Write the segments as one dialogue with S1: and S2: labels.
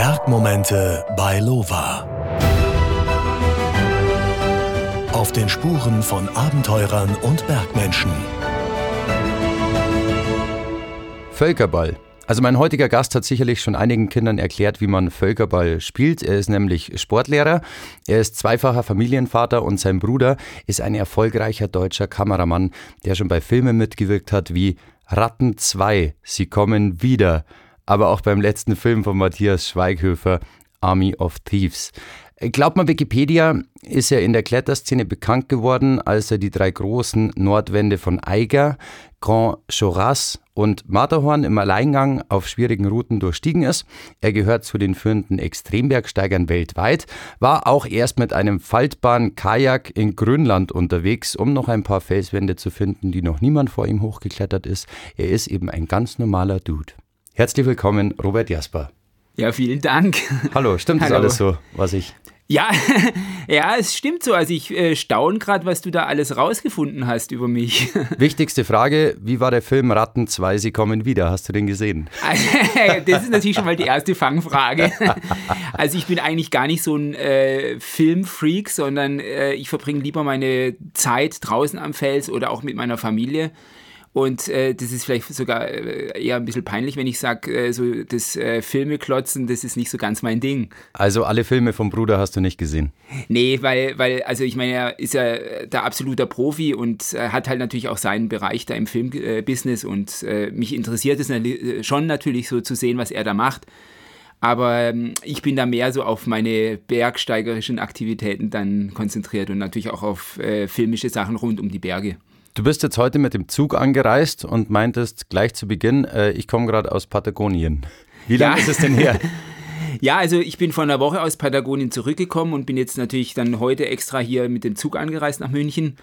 S1: Bergmomente bei Lova. Auf den Spuren von Abenteurern und Bergmenschen.
S2: Völkerball. Also mein heutiger Gast hat sicherlich schon einigen Kindern erklärt, wie man Völkerball spielt. Er ist nämlich Sportlehrer, er ist zweifacher Familienvater und sein Bruder ist ein erfolgreicher deutscher Kameramann, der schon bei Filmen mitgewirkt hat wie Ratten 2, Sie kommen wieder, aber auch beim letzten Film von Matthias Schweighöfer, Army of Thieves. Glaubt man Wikipedia, ist er in der Kletterszene bekannt geworden, als er die drei großen Nordwände von Eiger, Grand Choras und Matterhorn im Alleingang auf schwierigen Routen durchstiegen ist. Er gehört zu den führenden Extrembergsteigern weltweit, war auch erst mit einem faltbaren Kajak in Grönland unterwegs, um noch ein paar Felswände zu finden, die noch niemand vor ihm hochgeklettert ist. Er ist eben ein ganz normaler Dude. Herzlich willkommen, Robert Jasper.
S3: Ja, vielen Dank.
S2: Hallo, stimmt das
S3: Hallo.
S2: alles so, was ich
S3: Ja, ja, es stimmt so. Also ich äh, staune gerade, was du da alles rausgefunden hast über mich.
S2: Wichtigste Frage, wie war der Film Ratten 2, Sie kommen wieder? Hast du den gesehen?
S3: das ist natürlich schon mal die erste Fangfrage. Also ich bin eigentlich gar nicht so ein äh, Filmfreak, sondern äh, ich verbringe lieber meine Zeit draußen am Fels oder auch mit meiner Familie. Und äh, das ist vielleicht sogar äh, eher ein bisschen peinlich, wenn ich sage, äh, so das äh, Filmeklotzen, das ist nicht so ganz mein Ding.
S2: Also alle Filme vom Bruder hast du nicht gesehen?
S3: Nee, weil, weil, also ich meine, er ist ja der absoluter Profi und äh, hat halt natürlich auch seinen Bereich da im Filmbusiness und äh, mich interessiert es schon natürlich so zu sehen, was er da macht. Aber ähm, ich bin da mehr so auf meine bergsteigerischen Aktivitäten dann konzentriert und natürlich auch auf filmische Sachen rund um die Berge.
S2: Du bist jetzt heute mit dem Zug angereist und meintest gleich zu Beginn, äh, ich komme gerade aus Patagonien. Wie lange
S3: Ja.
S2: ist es denn her?
S3: Ja, also ich bin vor einer Woche aus Patagonien zurückgekommen und bin jetzt natürlich dann heute extra hier mit dem Zug angereist nach München.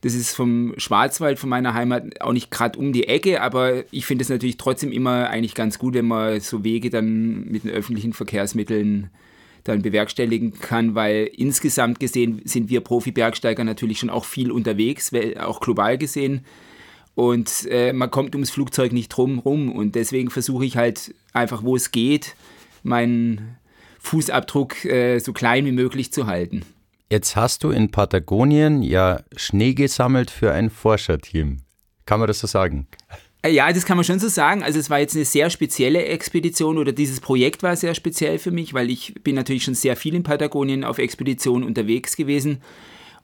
S3: Das ist vom Schwarzwald, von meiner Heimat, auch nicht gerade um die Ecke, aber ich finde es natürlich trotzdem immer eigentlich ganz gut, wenn man so Wege dann mit den öffentlichen Verkehrsmitteln dann bewerkstelligen kann, weil insgesamt gesehen sind wir Profi-Bergsteiger natürlich schon auch viel unterwegs, auch global gesehen. Und äh, man kommt ums Flugzeug nicht drum rum. Und deswegen versuche ich halt einfach, wo es geht, meinen Fußabdruck äh, so klein wie möglich zu halten.
S2: Jetzt hast du in Patagonien ja Schnee gesammelt für ein Forscherteam. Kann man das so sagen?
S3: Äh, Ja, das kann man schon so sagen. Also es war jetzt eine sehr spezielle Expedition oder dieses Projekt war sehr speziell für mich, weil ich bin natürlich schon sehr viel in Patagonien auf Expeditionen unterwegs gewesen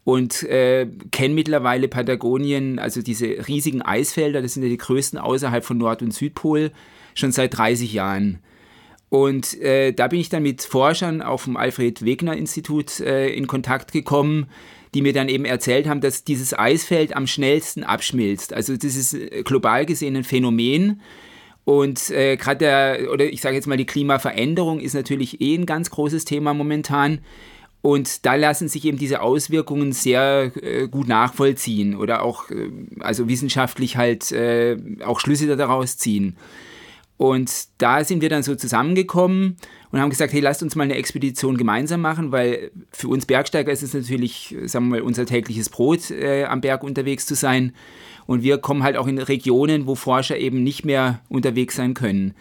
S3: und äh, kenne mittlerweile Patagonien, also diese riesigen Eisfelder, das sind ja die größten außerhalb von Nord- und Südpol, schon seit 30 Jahren. Und äh, da bin ich dann mit Forschern auf dem Alfred-Wegener-Institut äh, in Kontakt gekommen, die mir dann eben erzählt haben, dass dieses Eisfeld am schnellsten abschmilzt. Also das ist äh, global gesehen ein Phänomen. Und äh, gerade der, oder ich sage jetzt mal, die Klimaveränderung ist natürlich eh ein ganz großes Thema momentan. Und da lassen sich eben diese Auswirkungen sehr äh, gut nachvollziehen oder auch, äh, also wissenschaftlich halt äh, auch Schlüsse daraus ziehen. Und da sind wir dann so zusammengekommen und haben gesagt, hey, lasst uns mal eine Expedition gemeinsam machen, weil für uns Bergsteiger ist es natürlich, sagen wir mal, unser tägliches Brot, äh, am Berg unterwegs zu sein. Und wir kommen halt auch in Regionen, wo Forscher eben nicht mehr unterwegs sein können.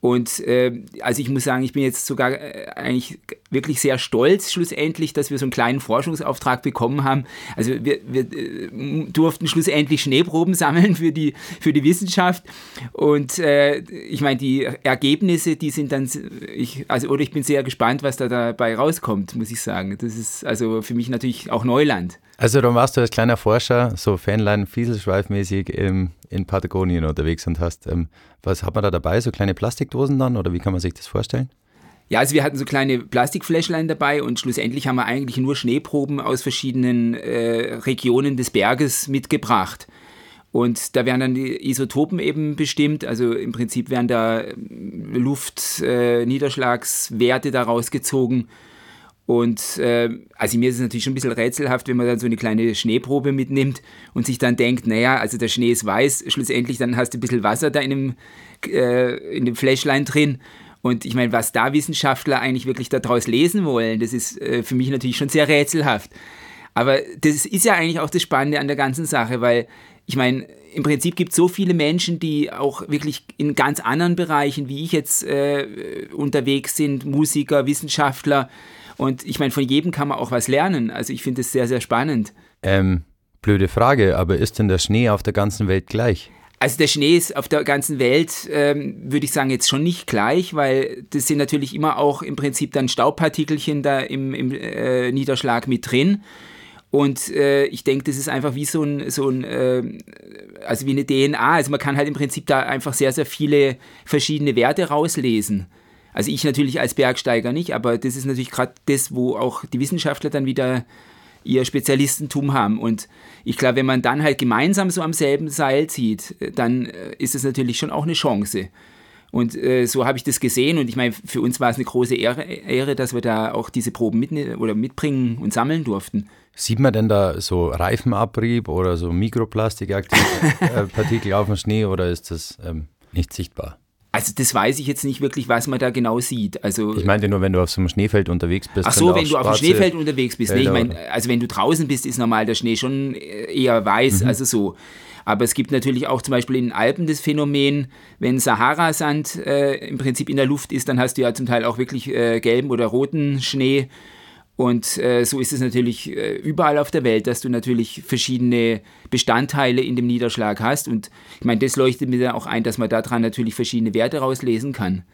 S3: Und äh, also ich muss sagen, ich bin jetzt sogar äh, eigentlich wirklich sehr stolz schlussendlich, dass wir so einen kleinen Forschungsauftrag bekommen haben. Also wir, wir äh, durften schlussendlich Schneeproben sammeln für die, für die Wissenschaft. Und äh, ich meine, die Ergebnisse, die sind dann, ich, also oder ich bin sehr gespannt, was da dabei rauskommt, muss ich sagen. Das ist also für mich natürlich auch Neuland.
S2: Also dann warst du als kleiner Forscher so Fanlein Fieselschweifmäßig ähm, in Patagonien unterwegs und hast, ähm, was hat man da dabei? So kleine Plastikdosen dann oder wie kann man sich das vorstellen?
S3: Ja, also wir hatten so kleine Plastikfläschlein dabei und schlussendlich haben wir eigentlich nur Schneeproben aus verschiedenen äh, Regionen des Berges mitgebracht. Und da werden dann die Isotopen eben bestimmt, also im Prinzip werden da Luftniederschlagswerte äh, daraus gezogen. Und äh, also mir ist es natürlich schon ein bisschen rätselhaft, wenn man dann so eine kleine Schneeprobe mitnimmt und sich dann denkt, naja, also der Schnee ist weiß, schlussendlich dann hast du ein bisschen Wasser da in dem, äh, in dem Fläschlein drin. Und ich meine, was da Wissenschaftler eigentlich wirklich daraus lesen wollen, das ist äh, für mich natürlich schon sehr rätselhaft. Aber das ist ja eigentlich auch das Spannende an der ganzen Sache, weil ich meine, im Prinzip gibt es so viele Menschen, die auch wirklich in ganz anderen Bereichen, wie ich jetzt äh, unterwegs sind, Musiker, Wissenschaftler. Und ich meine, von jedem kann man auch was lernen. Also ich finde es sehr, sehr spannend.
S2: Ähm, blöde Frage, aber ist denn der Schnee auf der ganzen Welt gleich?
S3: Also der Schnee ist auf der ganzen Welt, ähm, würde ich sagen, jetzt schon nicht gleich, weil das sind natürlich immer auch im Prinzip dann Staubpartikelchen da im, im äh, Niederschlag mit drin. Und äh, ich denke, das ist einfach wie so ein, so ein äh, also wie eine DNA. Also man kann halt im Prinzip da einfach sehr, sehr viele verschiedene Werte rauslesen. Also ich natürlich als Bergsteiger nicht, aber das ist natürlich gerade das, wo auch die Wissenschaftler dann wieder ihr Spezialistentum haben. Und ich glaube, wenn man dann halt gemeinsam so am selben Seil zieht, dann äh, ist es natürlich schon auch eine Chance. Und äh, so habe ich das gesehen und ich meine, für uns war es eine große Ehre, Ehre, dass wir da auch diese Proben mit, oder mitbringen und sammeln durften.
S2: Sieht man denn da so Reifenabrieb oder so Mikroplastikpartikel auf dem Schnee oder ist das ähm, nicht sichtbar?
S3: Also das weiß ich jetzt nicht wirklich, was man da genau sieht. Also
S2: ich meinte nur, wenn du auf so einem Schneefeld unterwegs bist.
S3: Ach so, wenn du auf dem Schneefeld unterwegs bist. Nee, ich meine, also wenn du draußen bist, ist normal der Schnee schon eher weiß, mhm. also so. Aber es gibt natürlich auch zum Beispiel in den Alpen das Phänomen, wenn Sahara-Sand äh, im Prinzip in der Luft ist, dann hast du ja zum Teil auch wirklich äh, gelben oder roten Schnee. Und äh, so ist es natürlich äh, überall auf der Welt, dass du natürlich verschiedene Bestandteile in dem Niederschlag hast. Und ich meine, das leuchtet mir dann auch ein, dass man daran natürlich verschiedene Werte rauslesen kann.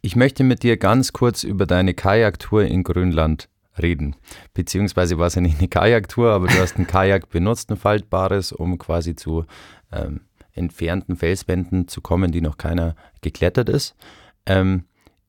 S2: Ich möchte mit dir ganz kurz über deine Kajaktour in Grönland reden. Beziehungsweise war es ja nicht eine Kajaktour, aber du hast ein Kajak benutzt, ein faltbares, um quasi zu ähm, entfernten Felswänden zu kommen, die noch keiner geklettert ist. Ähm,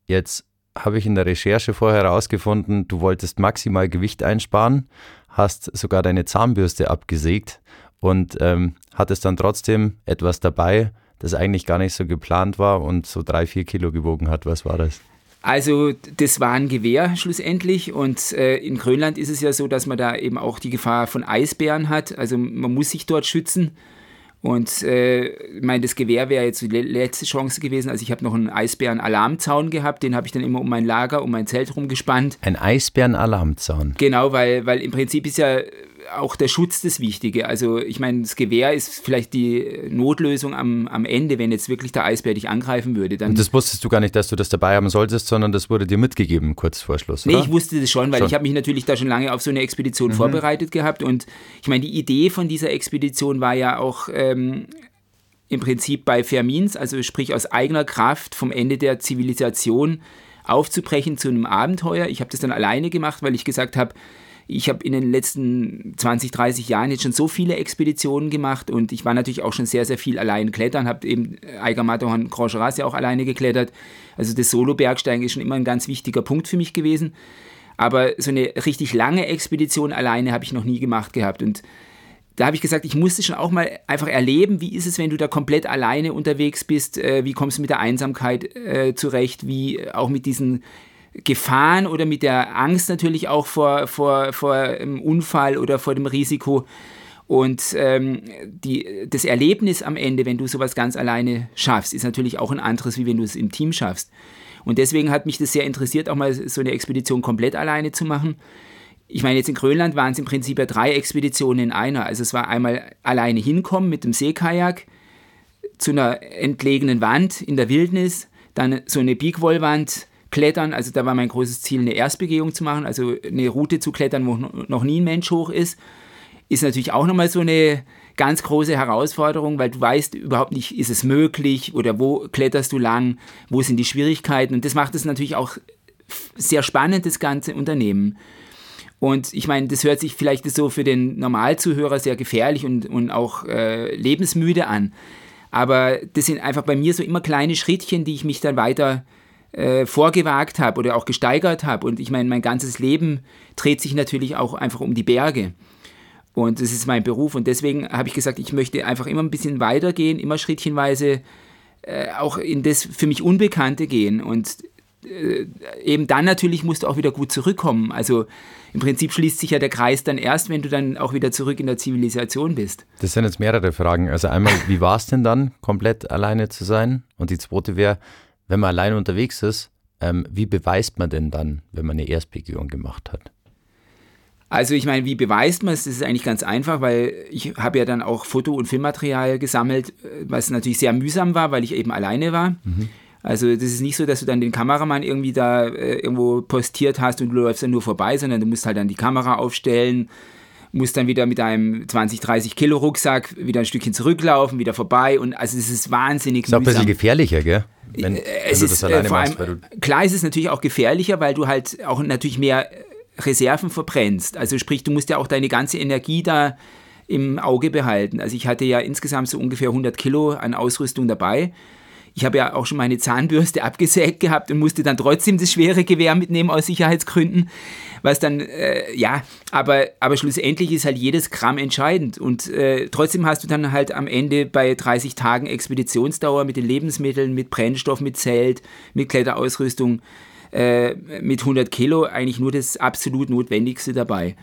S2: jetzt habe ich in der Recherche vorher herausgefunden, du wolltest maximal Gewicht einsparen, hast sogar deine Zahnbürste abgesägt und ähm, hattest dann trotzdem etwas dabei, das eigentlich gar nicht so geplant war und so drei, vier Kilo gewogen hat. Was war das?
S3: Also das war ein Gewehr schlussendlich und äh, in Grönland ist es ja so, dass man da eben auch die Gefahr von Eisbären hat. Also man muss sich dort schützen und äh, ich meine, das Gewehr wäre jetzt die letzte Chance gewesen. Also ich habe noch einen Eisbären-Alarmzaun gehabt, den habe ich dann immer um mein Lager, um mein Zelt rumgespannt.
S2: Ein Eisbären-Alarmzaun?
S3: Genau, weil, weil im Prinzip ist ja auch der Schutz das Wichtige. Also ich meine, das Gewehr ist vielleicht die Notlösung am, am Ende, wenn jetzt wirklich der Eisbär dich angreifen würde. Dann
S2: Und das wusstest du gar nicht, dass du das dabei haben solltest, sondern das wurde dir mitgegeben kurz vor Schluss,
S3: oder? Nee, ich wusste das schon, weil schon. ich habe mich natürlich da schon lange auf so eine Expedition mhm. vorbereitet gehabt. Und ich meine, die Idee von dieser Expedition war ja auch... Ähm, im Prinzip bei Fermins, also sprich aus eigener Kraft vom Ende der Zivilisation aufzubrechen zu einem Abenteuer. Ich habe das dann alleine gemacht, weil ich gesagt habe, ich habe in den letzten 20, 30 Jahren jetzt schon so viele Expeditionen gemacht und ich war natürlich auch schon sehr, sehr viel allein klettern, habe eben Eiger Matterhorn Grand ja auch alleine geklettert. Also das Solo-Bergsteigen ist schon immer ein ganz wichtiger Punkt für mich gewesen. Aber so eine richtig lange Expedition alleine habe ich noch nie gemacht gehabt und da habe ich gesagt, ich musste schon auch mal einfach erleben, wie ist es, wenn du da komplett alleine unterwegs bist, äh, wie kommst du mit der Einsamkeit äh, zurecht, wie auch mit diesen Gefahren oder mit der Angst natürlich auch vor, vor, vor einem Unfall oder vor dem Risiko. Und ähm, die, das Erlebnis am Ende, wenn du sowas ganz alleine schaffst, ist natürlich auch ein anderes, wie wenn du es im Team schaffst. Und deswegen hat mich das sehr interessiert, auch mal so eine Expedition komplett alleine zu machen. Ich meine, jetzt in Grönland waren es im Prinzip ja drei Expeditionen in einer. Also es war einmal alleine hinkommen mit dem Seekajak zu einer entlegenen Wand in der Wildnis, dann so eine Bigwollwand Klettern, also da war mein großes Ziel, eine Erstbegehung zu machen, also eine Route zu klettern, wo noch nie ein Mensch hoch ist, ist natürlich auch nochmal so eine ganz große Herausforderung, weil du weißt überhaupt nicht, ist es möglich oder wo kletterst du lang, wo sind die Schwierigkeiten und das macht es natürlich auch sehr spannend, das ganze Unternehmen. Und ich meine, das hört sich vielleicht so für den Normalzuhörer sehr gefährlich und, und auch äh, lebensmüde an. Aber das sind einfach bei mir so immer kleine Schrittchen, die ich mich dann weiter äh, vorgewagt habe oder auch gesteigert habe. Und ich meine, mein ganzes Leben dreht sich natürlich auch einfach um die Berge. Und das ist mein Beruf. Und deswegen habe ich gesagt, ich möchte einfach immer ein bisschen weitergehen, immer schrittchenweise äh, auch in das für mich Unbekannte gehen. Und äh, eben dann natürlich musst du auch wieder gut zurückkommen. Also im Prinzip schließt sich ja der Kreis dann erst, wenn du dann auch wieder zurück in der Zivilisation bist.
S2: Das sind jetzt mehrere Fragen. Also einmal, wie war es denn dann, komplett alleine zu sein? Und die zweite wäre, wenn man allein unterwegs ist, ähm, wie beweist man denn dann, wenn man eine Erstbegehung gemacht hat?
S3: Also ich meine, wie beweist man es? Das ist eigentlich ganz einfach, weil ich habe ja dann auch Foto- und Filmmaterial gesammelt, was natürlich sehr mühsam war, weil ich eben alleine war. Mhm. Also das ist nicht so, dass du dann den Kameramann irgendwie da äh, irgendwo postiert hast und du läufst dann nur vorbei, sondern du musst halt dann die Kamera aufstellen, musst dann wieder mit einem 20, 30 Kilo Rucksack wieder ein Stückchen zurücklaufen, wieder vorbei und also es ist wahnsinnig
S2: Ist auch ein bisschen gefährlicher, gell?
S3: Wenn, äh, es wenn ist, äh, vor allem, machst, klar ist es natürlich auch gefährlicher, weil du halt auch natürlich mehr Reserven verbrennst. Also sprich, du musst ja auch deine ganze Energie da im Auge behalten. Also ich hatte ja insgesamt so ungefähr 100 Kilo an Ausrüstung dabei ich habe ja auch schon meine Zahnbürste abgesägt gehabt und musste dann trotzdem das schwere Gewehr mitnehmen aus Sicherheitsgründen. Was dann, äh, ja, aber, aber schlussendlich ist halt jedes Gramm entscheidend. Und äh, trotzdem hast du dann halt am Ende bei 30 Tagen Expeditionsdauer mit den Lebensmitteln, mit Brennstoff, mit Zelt, mit Kletterausrüstung, äh, mit 100 Kilo eigentlich nur das absolut Notwendigste dabei.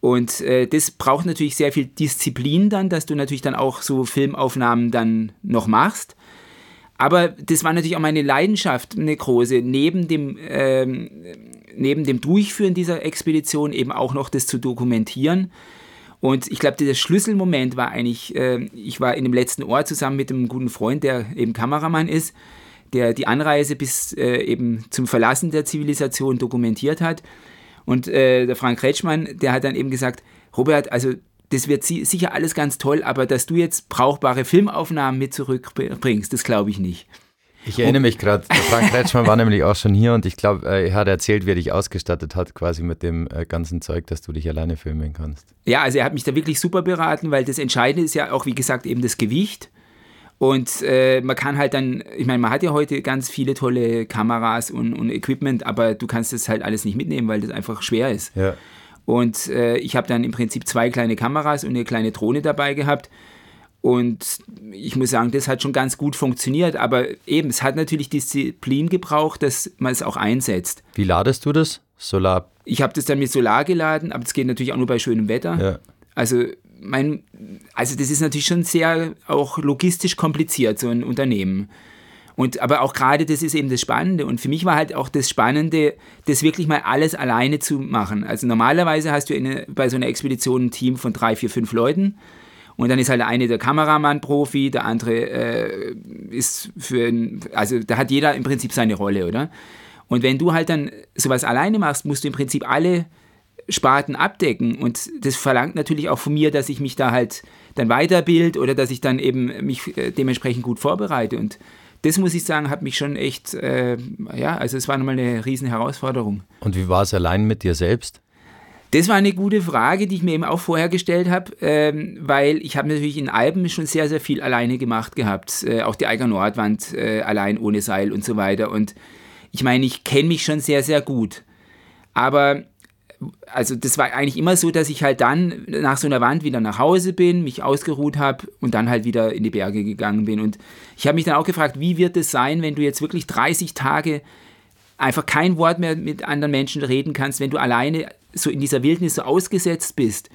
S3: Und äh, das braucht natürlich sehr viel Disziplin dann, dass du natürlich dann auch so Filmaufnahmen dann noch machst. Aber das war natürlich auch meine Leidenschaft, eine große, neben dem, ähm, neben dem Durchführen dieser Expedition eben auch noch das zu dokumentieren. Und ich glaube, der Schlüsselmoment war eigentlich, äh, ich war in dem letzten Ort zusammen mit einem guten Freund, der eben Kameramann ist, der die Anreise bis äh, eben zum Verlassen der Zivilisation dokumentiert hat. Und äh, der Frank Kretschmann, der hat dann eben gesagt, Robert, also das wird sicher alles ganz toll, aber dass du jetzt brauchbare Filmaufnahmen mit zurückbringst, das glaube ich nicht.
S2: Ich erinnere mich gerade, Frank Kretschmann war nämlich auch schon hier und ich glaube, er hat erzählt, wie er dich ausgestattet hat, quasi mit dem äh, ganzen Zeug, dass du dich alleine filmen kannst.
S3: Ja, also er hat mich da wirklich super beraten, weil das Entscheidende ist ja auch, wie gesagt, eben das Gewicht. Und äh, man kann halt dann, ich meine, man hat ja heute ganz viele tolle Kameras und, und Equipment, aber du kannst das halt alles nicht mitnehmen, weil das einfach schwer ist. Ja. Und äh, ich habe dann im Prinzip zwei kleine Kameras und eine kleine Drohne dabei gehabt. Und ich muss sagen, das hat schon ganz gut funktioniert. Aber eben, es hat natürlich Disziplin gebraucht, dass man es auch einsetzt.
S2: Wie ladest du das? Solar?
S3: Ich habe das dann mit Solar geladen, aber das geht natürlich auch nur bei schönem Wetter. Ja. Also, mein, also das ist natürlich schon sehr auch logistisch kompliziert, so ein Unternehmen. Und aber auch gerade das ist eben das Spannende. Und für mich war halt auch das Spannende, das wirklich mal alles alleine zu machen. Also normalerweise hast du eine, bei so einer Expedition ein Team von drei, vier, fünf Leuten. Und dann ist halt der eine der Kameramann-Profi, der andere äh, ist für, ein, also da hat jeder im Prinzip seine Rolle, oder? Und wenn du halt dann sowas alleine machst, musst du im Prinzip alle Sparten abdecken. Und das verlangt natürlich auch von mir, dass ich mich da halt dann weiterbild oder dass ich dann eben mich äh, dementsprechend gut vorbereite. Und das muss ich sagen, hat mich schon echt, äh, ja, also es war nochmal eine riesen Herausforderung.
S2: Und wie war es allein mit dir selbst?
S3: Das war eine gute Frage, die ich mir eben auch vorher gestellt habe, ähm, weil ich habe natürlich in Alpen schon sehr, sehr viel alleine gemacht gehabt. Äh, auch die Eiger Nordwand äh, allein ohne Seil und so weiter. Und ich meine, ich kenne mich schon sehr, sehr gut. Aber also das war eigentlich immer so, dass ich halt dann nach so einer Wand wieder nach Hause bin, mich ausgeruht habe und dann halt wieder in die Berge gegangen bin. Und ich habe mich dann auch gefragt, wie wird es sein, wenn du jetzt wirklich 30 Tage einfach kein Wort mehr mit anderen Menschen reden kannst, wenn du alleine so in dieser Wildnis so ausgesetzt bist.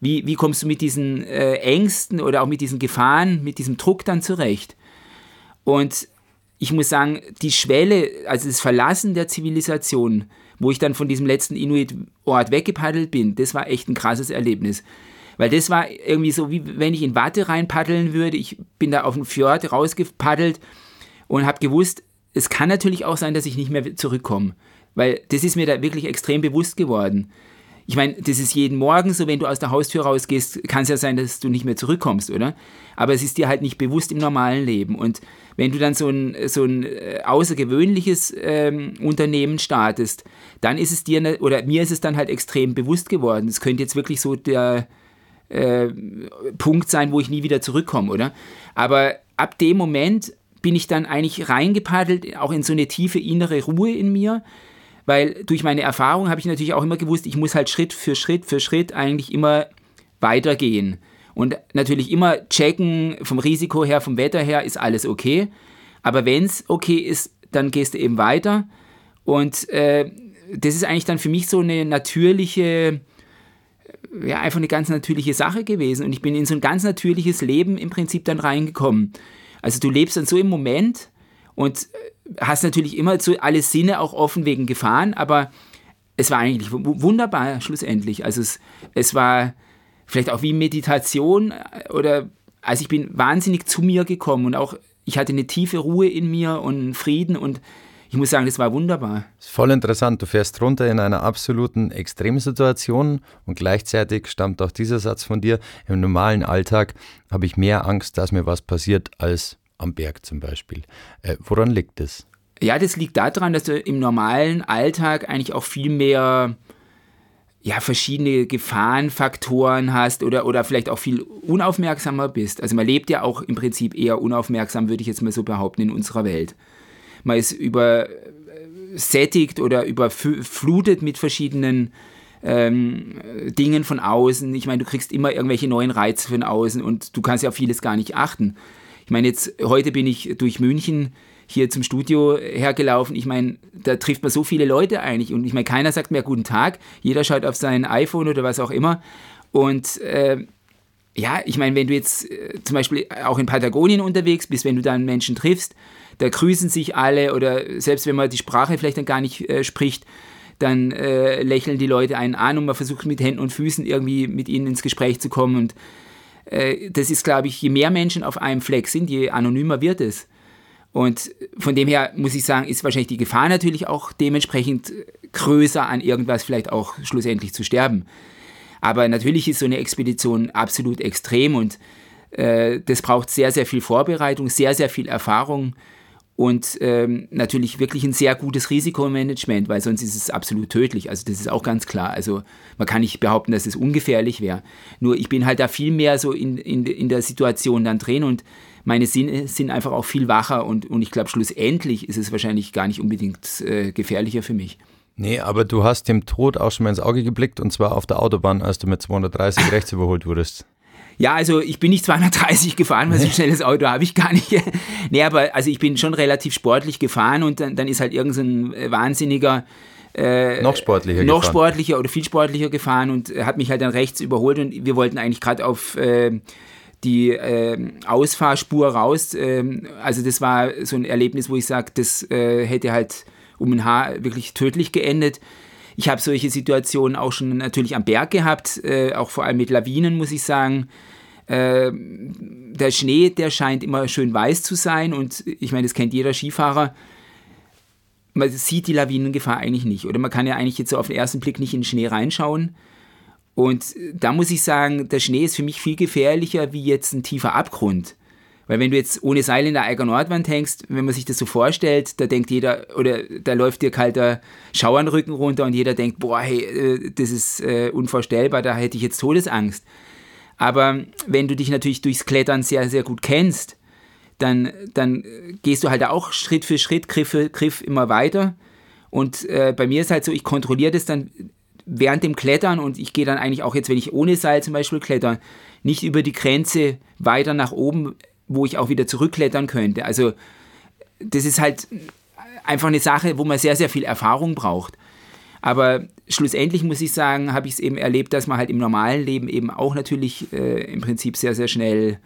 S3: Wie, wie kommst du mit diesen äh, Ängsten oder auch mit diesen Gefahren, mit diesem Druck dann zurecht? Und ich muss sagen, die Schwelle, also das Verlassen der Zivilisation, wo ich dann von diesem letzten Inuit-Ort weggepaddelt bin, das war echt ein krasses Erlebnis. Weil das war irgendwie so, wie wenn ich in Watte reinpaddeln würde. Ich bin da auf den Fjord rausgepaddelt und habe gewusst, es kann natürlich auch sein, dass ich nicht mehr zurückkomme. Weil das ist mir da wirklich extrem bewusst geworden. Ich meine, das ist jeden Morgen so, wenn du aus der Haustür rausgehst, kann es ja sein, dass du nicht mehr zurückkommst, oder? Aber es ist dir halt nicht bewusst im normalen Leben. Und wenn du dann so ein, so ein äh, außergewöhnliches ähm, Unternehmen startest, dann ist es dir, ne, oder mir ist es dann halt extrem bewusst geworden. Es könnte jetzt wirklich so der äh, Punkt sein, wo ich nie wieder zurückkomme, oder? Aber ab dem Moment bin ich dann eigentlich reingepaddelt, auch in so eine tiefe innere Ruhe in mir, weil durch meine Erfahrung habe ich natürlich auch immer gewusst, ich muss halt Schritt für Schritt für Schritt eigentlich immer weitergehen. Und natürlich immer checken, vom Risiko her, vom Wetter her, ist alles okay. Aber wenn es okay ist, dann gehst du eben weiter. Und äh, das ist eigentlich dann für mich so eine natürliche, ja, einfach eine ganz natürliche Sache gewesen. Und ich bin in so ein ganz natürliches Leben im Prinzip dann reingekommen. Also du lebst dann so im Moment und hast natürlich immer so alle Sinne auch offen wegen Gefahren, aber es war eigentlich wunderbar schlussendlich. Also es, es war vielleicht auch wie Meditation äh, oder also ich bin wahnsinnig zu mir gekommen und auch ich hatte eine tiefe Ruhe in mir und Frieden und ich muss sagen, das war wunderbar.
S2: Voll interessant. Du fährst runter in einer absoluten Extremsituation und gleichzeitig stammt auch dieser Satz von dir. Im normalen Alltag habe ich mehr Angst, dass mir was passiert, als am Berg zum Beispiel. Äh, woran liegt das?
S3: Ja, das liegt daran, dass du im normalen Alltag eigentlich auch viel mehr ja, verschiedene Gefahrenfaktoren hast oder, oder vielleicht auch viel unaufmerksamer bist. Also man lebt ja auch im Prinzip eher unaufmerksam, würde ich jetzt mal so behaupten, in unserer Welt. Man ist übersättigt oder überflutet mit verschiedenen ähm, Dingen von außen. Ich meine, du kriegst immer irgendwelche neuen Reize von außen und du kannst ja auf vieles gar nicht achten. Ich meine, jetzt heute bin ich durch München hier zum Studio hergelaufen. Ich meine, da trifft man so viele Leute eigentlich. Und ich meine, keiner sagt mehr guten Tag. Jeder schaut auf sein iPhone oder was auch immer. Und äh, ja, ich meine, wenn du jetzt äh, zum Beispiel auch in Patagonien unterwegs bist, wenn du dann Menschen triffst, da grüßen sich alle oder selbst wenn man die Sprache vielleicht dann gar nicht äh, spricht, dann äh, lächeln die Leute einen an und man versucht mit Händen und Füßen irgendwie mit ihnen ins Gespräch zu kommen. Und das ist, glaube ich, je mehr Menschen auf einem Fleck sind, je anonymer wird es. Und von dem her muss ich sagen, ist wahrscheinlich die Gefahr natürlich auch dementsprechend größer, an irgendwas vielleicht auch schlussendlich zu sterben. Aber natürlich ist so eine Expedition absolut extrem und äh, das braucht sehr, sehr viel Vorbereitung, sehr, sehr viel Erfahrung und ähm, natürlich wirklich ein sehr gutes Risikomanagement, weil sonst ist es absolut tödlich. Also das ist auch ganz klar. Also man kann nicht behaupten, dass es ungefährlich wäre. Nur ich bin halt da viel mehr so in, in, in der Situation dann drin und meine Sinne sind einfach auch viel wacher und, und ich glaube, schlussendlich ist es wahrscheinlich gar nicht unbedingt äh, gefährlicher für mich.
S2: Nee, aber du hast dem Tod auch schon mal ins Auge geblickt und zwar auf der Autobahn, als du mit 230 rechts überholt wurdest.
S3: Ja, also ich bin nicht 230 gefahren, weil so ein schnelles Auto habe ich gar nicht. nee, aber also ich bin schon relativ sportlich gefahren und dann, dann ist halt irgendein so wahnsinniger
S2: äh, noch sportlicher
S3: noch gefahren. sportlicher oder viel sportlicher gefahren und hat mich halt dann rechts überholt und wir wollten eigentlich gerade auf äh, die äh, Ausfahrspur raus. Äh, also das war so ein Erlebnis, wo ich sage, das äh, hätte halt um ein Haar wirklich tödlich geendet. Ich habe solche Situationen auch schon natürlich am Berg gehabt, äh, auch vor allem mit Lawinen, muss ich sagen. Äh, der Schnee, der scheint immer schön weiß zu sein und ich meine, das kennt jeder Skifahrer. Man sieht die Lawinengefahr eigentlich nicht oder man kann ja eigentlich jetzt so auf den ersten Blick nicht in den Schnee reinschauen. Und da muss ich sagen, der Schnee ist für mich viel gefährlicher wie jetzt ein tiefer Abgrund. Weil wenn du jetzt ohne Seil in der Eiger Nordwand hängst, wenn man sich das so vorstellt, da denkt jeder, oder da läuft dir kalter Schauer Rücken runter und jeder denkt, boah, hey, äh, das ist äh, unvorstellbar, da hätte ich jetzt Todesangst. Aber wenn du dich natürlich durchs Klettern sehr, sehr gut kennst, dann, dann gehst du halt auch Schritt für Schritt, Griff für Griff immer weiter. Und äh, bei mir ist halt so, ich kontrolliere das dann während dem Klettern und ich gehe dann eigentlich auch jetzt, wenn ich ohne Seil zum Beispiel kletter, nicht über die Grenze weiter nach oben, wo ich auch wieder zurückklettern könnte. Also das ist halt einfach eine Sache, wo man sehr, sehr viel Erfahrung braucht. Aber schlussendlich muss ich sagen, habe ich es eben erlebt, dass man halt im normalen Leben eben auch natürlich äh, im Prinzip sehr, sehr schnell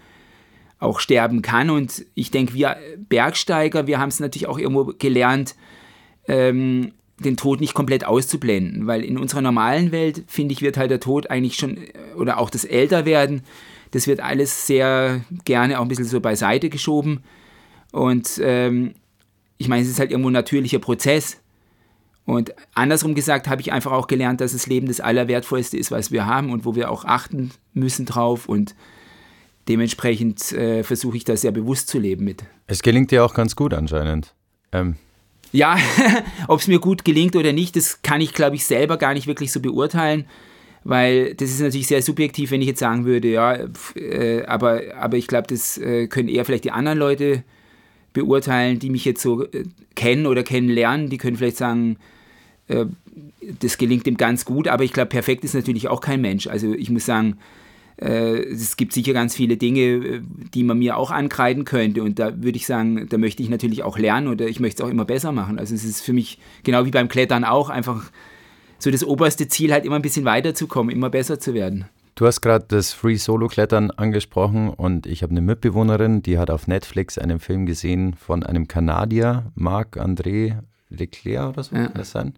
S3: auch sterben kann. Und ich denke, wir Bergsteiger, wir haben es natürlich auch irgendwo gelernt, ähm, den Tod nicht komplett auszublenden, weil in unserer normalen Welt, finde ich, wird halt der Tod eigentlich schon, oder auch das Älterwerden, das wird alles sehr gerne auch ein bisschen so beiseite geschoben. Und ähm, ich meine, es ist halt irgendwo ein natürlicher Prozess. Und andersrum gesagt habe ich einfach auch gelernt, dass das Leben das Allerwertvollste ist, was wir haben und wo wir auch achten müssen drauf. Und dementsprechend äh, versuche ich das sehr bewusst zu leben mit.
S2: Es gelingt dir auch ganz gut anscheinend. Ähm,
S3: ja, ob es mir gut gelingt oder nicht, das kann ich, glaube ich, selber gar nicht wirklich so beurteilen, weil das ist natürlich sehr subjektiv, wenn ich jetzt sagen würde, ja, äh, aber, aber ich glaube, das äh, können eher vielleicht die anderen Leute beurteilen, die mich jetzt so äh, kennen oder kennenlernen. Die können vielleicht sagen, das gelingt ihm ganz gut, aber ich glaube, perfekt ist natürlich auch kein Mensch. Also ich muss sagen, äh, es gibt sicher ganz viele Dinge, äh, die man mir auch ankreiden könnte. Und da würde ich sagen, da möchte ich natürlich auch lernen oder ich möchte es auch immer besser machen. Also es ist für mich, genau wie beim Klettern auch, einfach so das oberste Ziel, halt immer ein bisschen weiterzukommen, immer besser zu werden.
S2: Du hast gerade das Free Solo Klettern angesprochen und ich habe eine Mitbewohnerin, die hat auf Netflix einen Film gesehen von einem Kanadier, Marc-André Leclerc oder so, ja. kann das sein?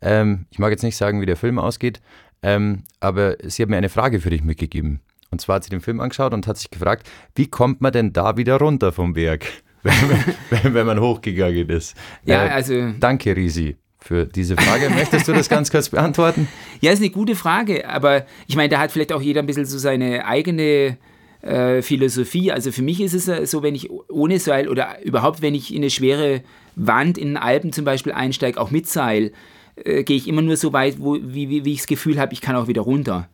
S2: Ähm, ich mag jetzt nicht sagen, wie der Film ausgeht, ähm, aber sie hat mir eine Frage für dich mitgegeben. Und zwar hat sie den Film angeschaut und hat sich gefragt, wie kommt man denn da wieder runter vom Berg, wenn, wenn man hochgegangen ist?
S3: Ja, äh, also.
S2: Danke, Risi für diese Frage. Möchtest du das ganz kurz beantworten?
S3: Ja, ist eine gute Frage, aber ich meine, da hat vielleicht auch jeder ein bisschen so seine eigene äh, Philosophie. Also für mich ist es so, wenn ich ohne Seil oder überhaupt, wenn ich in eine schwere Wand in den Alpen zum Beispiel einsteige, auch mit Seil, äh, gehe ich immer nur so weit, wo, wie, wie, wie ich das Gefühl habe, ich kann auch wieder runter.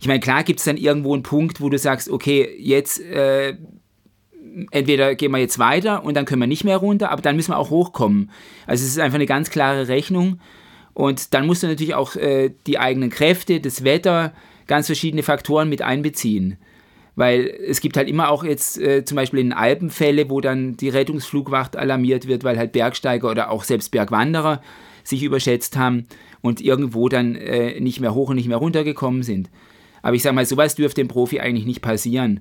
S3: Ich meine, klar gibt es dann irgendwo einen Punkt, wo du sagst, okay, jetzt äh, entweder gehen wir jetzt weiter und dann können wir nicht mehr runter, aber dann müssen wir auch hochkommen. Also es ist einfach eine ganz klare Rechnung. Und dann musst du natürlich auch äh, die eigenen Kräfte, das Wetter, ganz verschiedene Faktoren mit einbeziehen. Weil es gibt halt immer auch jetzt äh, zum Beispiel in Alpen Fälle, wo dann die Rettungsflugwacht alarmiert wird, weil halt Bergsteiger oder auch selbst Bergwanderer sich überschätzt haben und irgendwo dann äh, nicht mehr hoch und nicht mehr runter gekommen sind. Aber ich sage mal, sowas dürfte dem Profi eigentlich nicht passieren.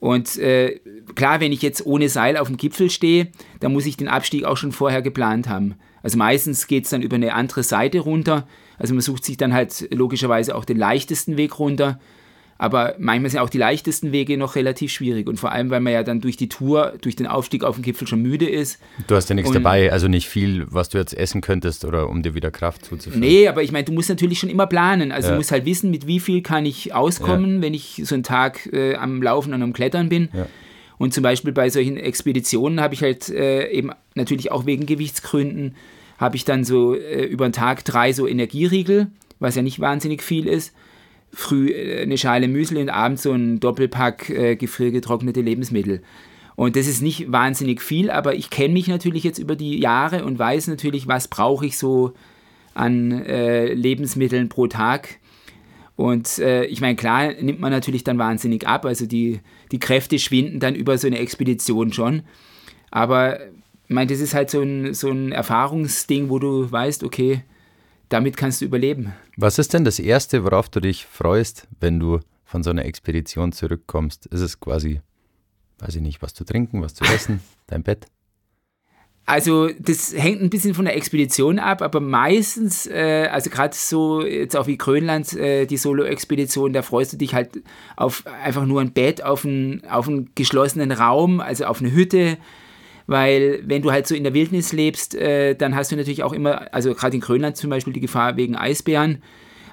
S3: Und äh, klar, wenn ich jetzt ohne Seil auf dem Gipfel stehe, dann muss ich den Abstieg auch schon vorher geplant haben. Also meistens geht es dann über eine andere Seite runter. Also man sucht sich dann halt logischerweise auch den leichtesten Weg runter. Aber manchmal sind auch die leichtesten Wege noch relativ schwierig. Und vor allem, weil man ja dann durch die Tour, durch den Aufstieg auf den Gipfel schon müde ist.
S2: Du hast ja nichts und, dabei, also nicht viel, was du jetzt essen könntest oder um dir wieder Kraft zuzuführen.
S3: Nee, aber ich meine, du musst natürlich schon immer planen. Also ja. du musst halt wissen, mit wie viel kann ich auskommen, ja. wenn ich so einen Tag äh, am Laufen und am Klettern bin. Ja. Und zum Beispiel bei solchen Expeditionen habe ich halt äh, eben natürlich auch wegen Gewichtsgründen, habe ich dann so äh, über den Tag drei so Energieriegel, was ja nicht wahnsinnig viel ist früh äh, eine Schale Müsli und abends so ein Doppelpack äh, gefriergetrocknete Lebensmittel. Und das ist nicht wahnsinnig viel, aber ich kenne mich natürlich jetzt über die Jahre und weiß natürlich, was brauche ich so an äh, Lebensmitteln pro Tag. Und äh, ich meine, klar nimmt man natürlich dann wahnsinnig ab, also die, die Kräfte schwinden dann über so eine Expedition schon. Aber ich meine, das ist halt so ein, so ein Erfahrungsding, wo du weißt, okay, damit kannst du überleben.
S2: Was ist denn das Erste, worauf du dich freust, wenn du von so einer Expedition zurückkommst? Ist es quasi, weiß ich nicht, was zu trinken, was zu essen, dein Bett?
S3: Also das hängt ein bisschen von der Expedition ab, aber meistens, äh, also gerade so jetzt auch wie Grönland, äh, die Solo-Expedition, da freust du dich halt auf einfach nur ein Bett, auf einen, auf einen geschlossenen Raum, also auf eine Hütte, weil wenn du halt so in der Wildnis lebst, äh, dann hast du natürlich auch immer, also gerade in Grönland zum Beispiel, die Gefahr wegen Eisbären.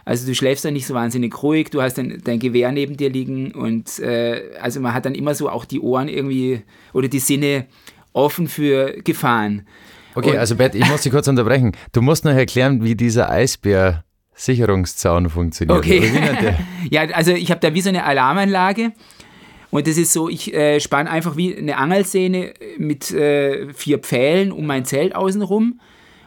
S3: Also du schläfst dann nicht so wahnsinnig ruhig, du hast dann dein Gewehr neben dir liegen und äh, also man hat dann immer so auch die Ohren irgendwie oder die Sinne offen für Gefahren.
S2: Okay, und, also Bert, ich muss dich kurz unterbrechen. Du musst noch erklären, wie dieser Eisbär Sicherungszaun funktioniert.
S3: Okay. ja, also ich habe da wie so eine Alarmanlage und das ist so, ich äh, spanne einfach wie eine Angelsehne mit äh, vier Pfählen um mein Zelt außenrum.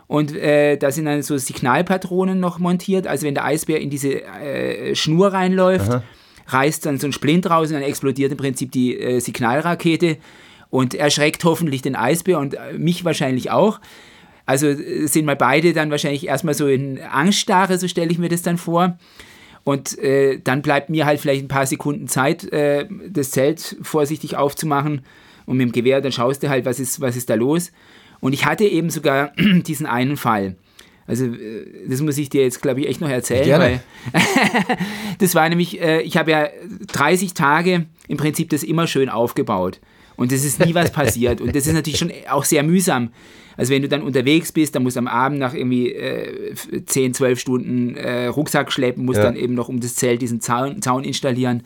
S3: Und äh, da sind dann so Signalpatronen noch montiert. Also wenn der Eisbär in diese äh, Schnur reinläuft, Aha. reißt dann so ein Splint raus und dann explodiert im Prinzip die äh, Signalrakete und erschreckt hoffentlich den Eisbär und äh, mich wahrscheinlich auch. Also sind mal beide dann wahrscheinlich erstmal so in Angststarre, so stelle ich mir das dann vor. Und äh, dann bleibt mir halt vielleicht ein paar Sekunden Zeit, äh, das Zelt vorsichtig aufzumachen. Und mit dem Gewehr, dann schaust du halt, was ist, was ist da los. Und ich hatte eben sogar diesen einen Fall. Also, äh, das muss ich dir jetzt, glaube ich, echt noch erzählen. Gerne. Weil das war nämlich, äh, ich habe ja 30 Tage im Prinzip das immer schön aufgebaut. Und es ist nie was passiert. Und das ist natürlich schon auch sehr mühsam. Also wenn du dann unterwegs bist, dann musst du am Abend nach irgendwie äh, 10, 12 Stunden äh, Rucksack schleppen, musst ja. dann eben noch um das Zelt diesen Zaun, Zaun installieren.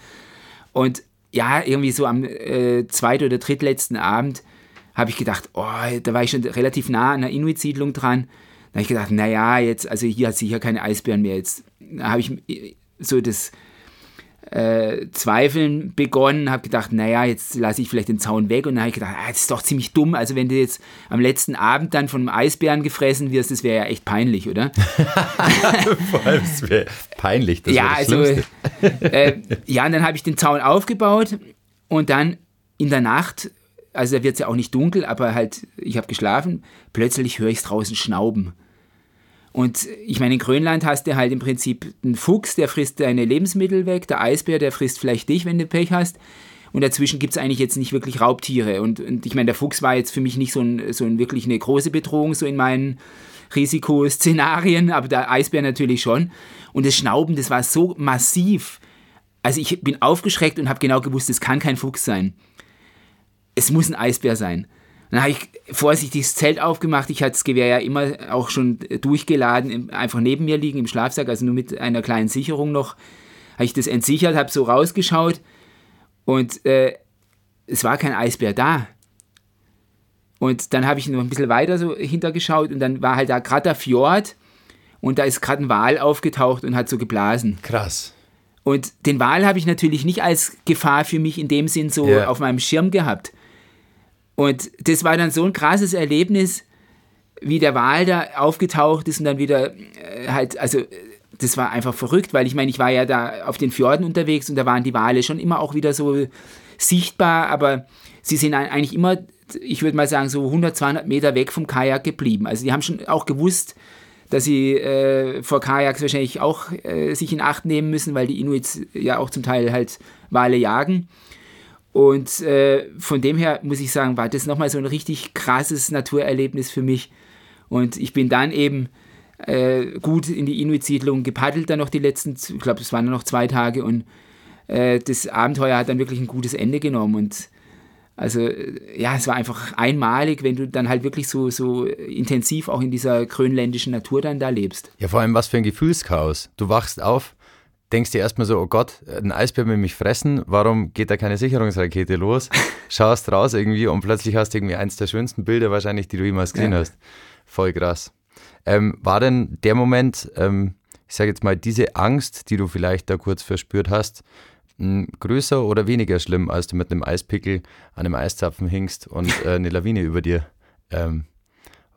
S3: Und ja, irgendwie so am äh, zweiten oder drittletzten Abend habe ich gedacht, oh, da war ich schon relativ nah an der Inuit-Siedlung dran. Da habe ich gedacht, naja, jetzt, also hier hat sicher keine Eisbären mehr. Jetzt habe ich so das äh, Zweifeln begonnen, habe gedacht, naja, jetzt lasse ich vielleicht den Zaun weg und dann habe ich gedacht, ah, das ist doch ziemlich dumm. Also wenn du jetzt am letzten Abend dann von einem Eisbären gefressen wirst, das wäre ja echt peinlich, oder?
S2: Vor allem, es wäre peinlich. Das
S3: ja, also, äh, ja, und dann habe ich den Zaun aufgebaut und dann in der Nacht, also da wird es ja auch nicht dunkel, aber halt, ich habe geschlafen, plötzlich höre ich es draußen schnauben. Und ich meine, in Grönland hast du halt im Prinzip einen Fuchs, der frisst deine Lebensmittel weg, der Eisbär, der frisst vielleicht dich, wenn du Pech hast. und dazwischen gibt es eigentlich jetzt nicht wirklich Raubtiere. Und, und ich meine, der Fuchs war jetzt für mich nicht so, ein, so ein wirklich eine große Bedrohung, so in meinen Risikoszenarien, aber der Eisbär natürlich schon. Und das Schnauben, das war so massiv. Also ich bin aufgeschreckt und habe genau gewusst, es kann kein Fuchs sein. Es muss ein Eisbär sein. Dann habe ich vorsichtig das Zelt aufgemacht. Ich hatte das Gewehr ja immer auch schon durchgeladen, einfach neben mir liegen im Schlafsack, also nur mit einer kleinen Sicherung noch. Habe ich das entsichert, habe so rausgeschaut und äh, es war kein Eisbär da. Und dann habe ich noch ein bisschen weiter so hintergeschaut und dann war halt da gerade der Fjord und da ist gerade ein Wal aufgetaucht und hat so geblasen.
S2: Krass.
S3: Und den Wal habe ich natürlich nicht als Gefahr für mich in dem Sinn so yeah. auf meinem Schirm gehabt. Und das war dann so ein krasses Erlebnis, wie der Wal da aufgetaucht ist und dann wieder äh, halt, also das war einfach verrückt, weil ich meine, ich war ja da auf den Fjorden unterwegs und da waren die Wale schon immer auch wieder so sichtbar, aber sie sind eigentlich immer, ich würde mal sagen, so 100, 200 Meter weg vom Kajak geblieben. Also die haben schon auch gewusst, dass sie äh, vor Kajaks wahrscheinlich auch äh, sich in Acht nehmen müssen, weil die Inuits ja auch zum Teil halt Wale jagen. Und äh, von dem her muss ich sagen, war das nochmal so ein richtig krasses Naturerlebnis für mich. Und ich bin dann eben äh, gut in die Inuit-Siedlung gepaddelt, dann noch die letzten, ich glaube, es waren noch zwei Tage und äh, das Abenteuer hat dann wirklich ein gutes Ende genommen. Und also ja, es war einfach einmalig, wenn du dann halt wirklich so, so intensiv auch in dieser grönländischen Natur dann da lebst.
S2: Ja, vor allem was für ein Gefühlschaos. Du wachst auf, denkst dir erstmal so, oh Gott, ein Eisbär will mich fressen, warum geht da keine Sicherungsrakete los? Schaust raus irgendwie und plötzlich hast du irgendwie eins der schönsten Bilder wahrscheinlich, die du jemals gesehen ja. hast. Voll krass. Ähm, war denn der Moment, ähm, ich sage jetzt mal, diese Angst, die du vielleicht da kurz verspürt hast, größer oder weniger schlimm, als du mit einem Eispickel an einem Eiszapfen hingst und äh, eine Lawine über dir ähm,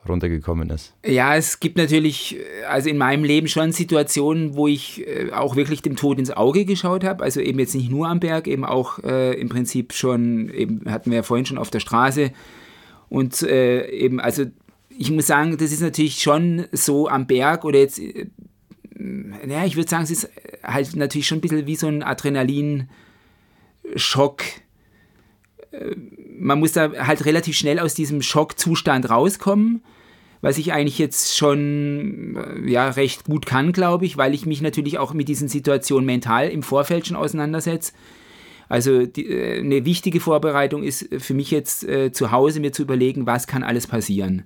S2: runtergekommen ist?
S3: Ja, es gibt natürlich, also in meinem Leben schon Situationen, wo ich äh, auch wirklich dem Tod ins Auge geschaut habe. Also eben jetzt nicht nur am Berg, eben auch äh, im Prinzip schon, eben hatten wir ja vorhin schon auf der Straße. Und äh, eben, also ich muss sagen, das ist natürlich schon so am Berg oder jetzt, äh, ja, ich würde sagen, es ist halt natürlich schon ein bisschen wie so ein Adrenalinschock äh, man muss da halt relativ schnell aus diesem Schockzustand rauskommen was ich eigentlich jetzt schon äh, ja, recht gut kann, glaube ich, weil ich mich natürlich auch mit diesen Situationen mental im Vorfeld schon auseinandersetze. Also die, äh, eine wichtige Vorbereitung ist für mich jetzt äh, zu Hause mir zu überlegen, was kann alles passieren.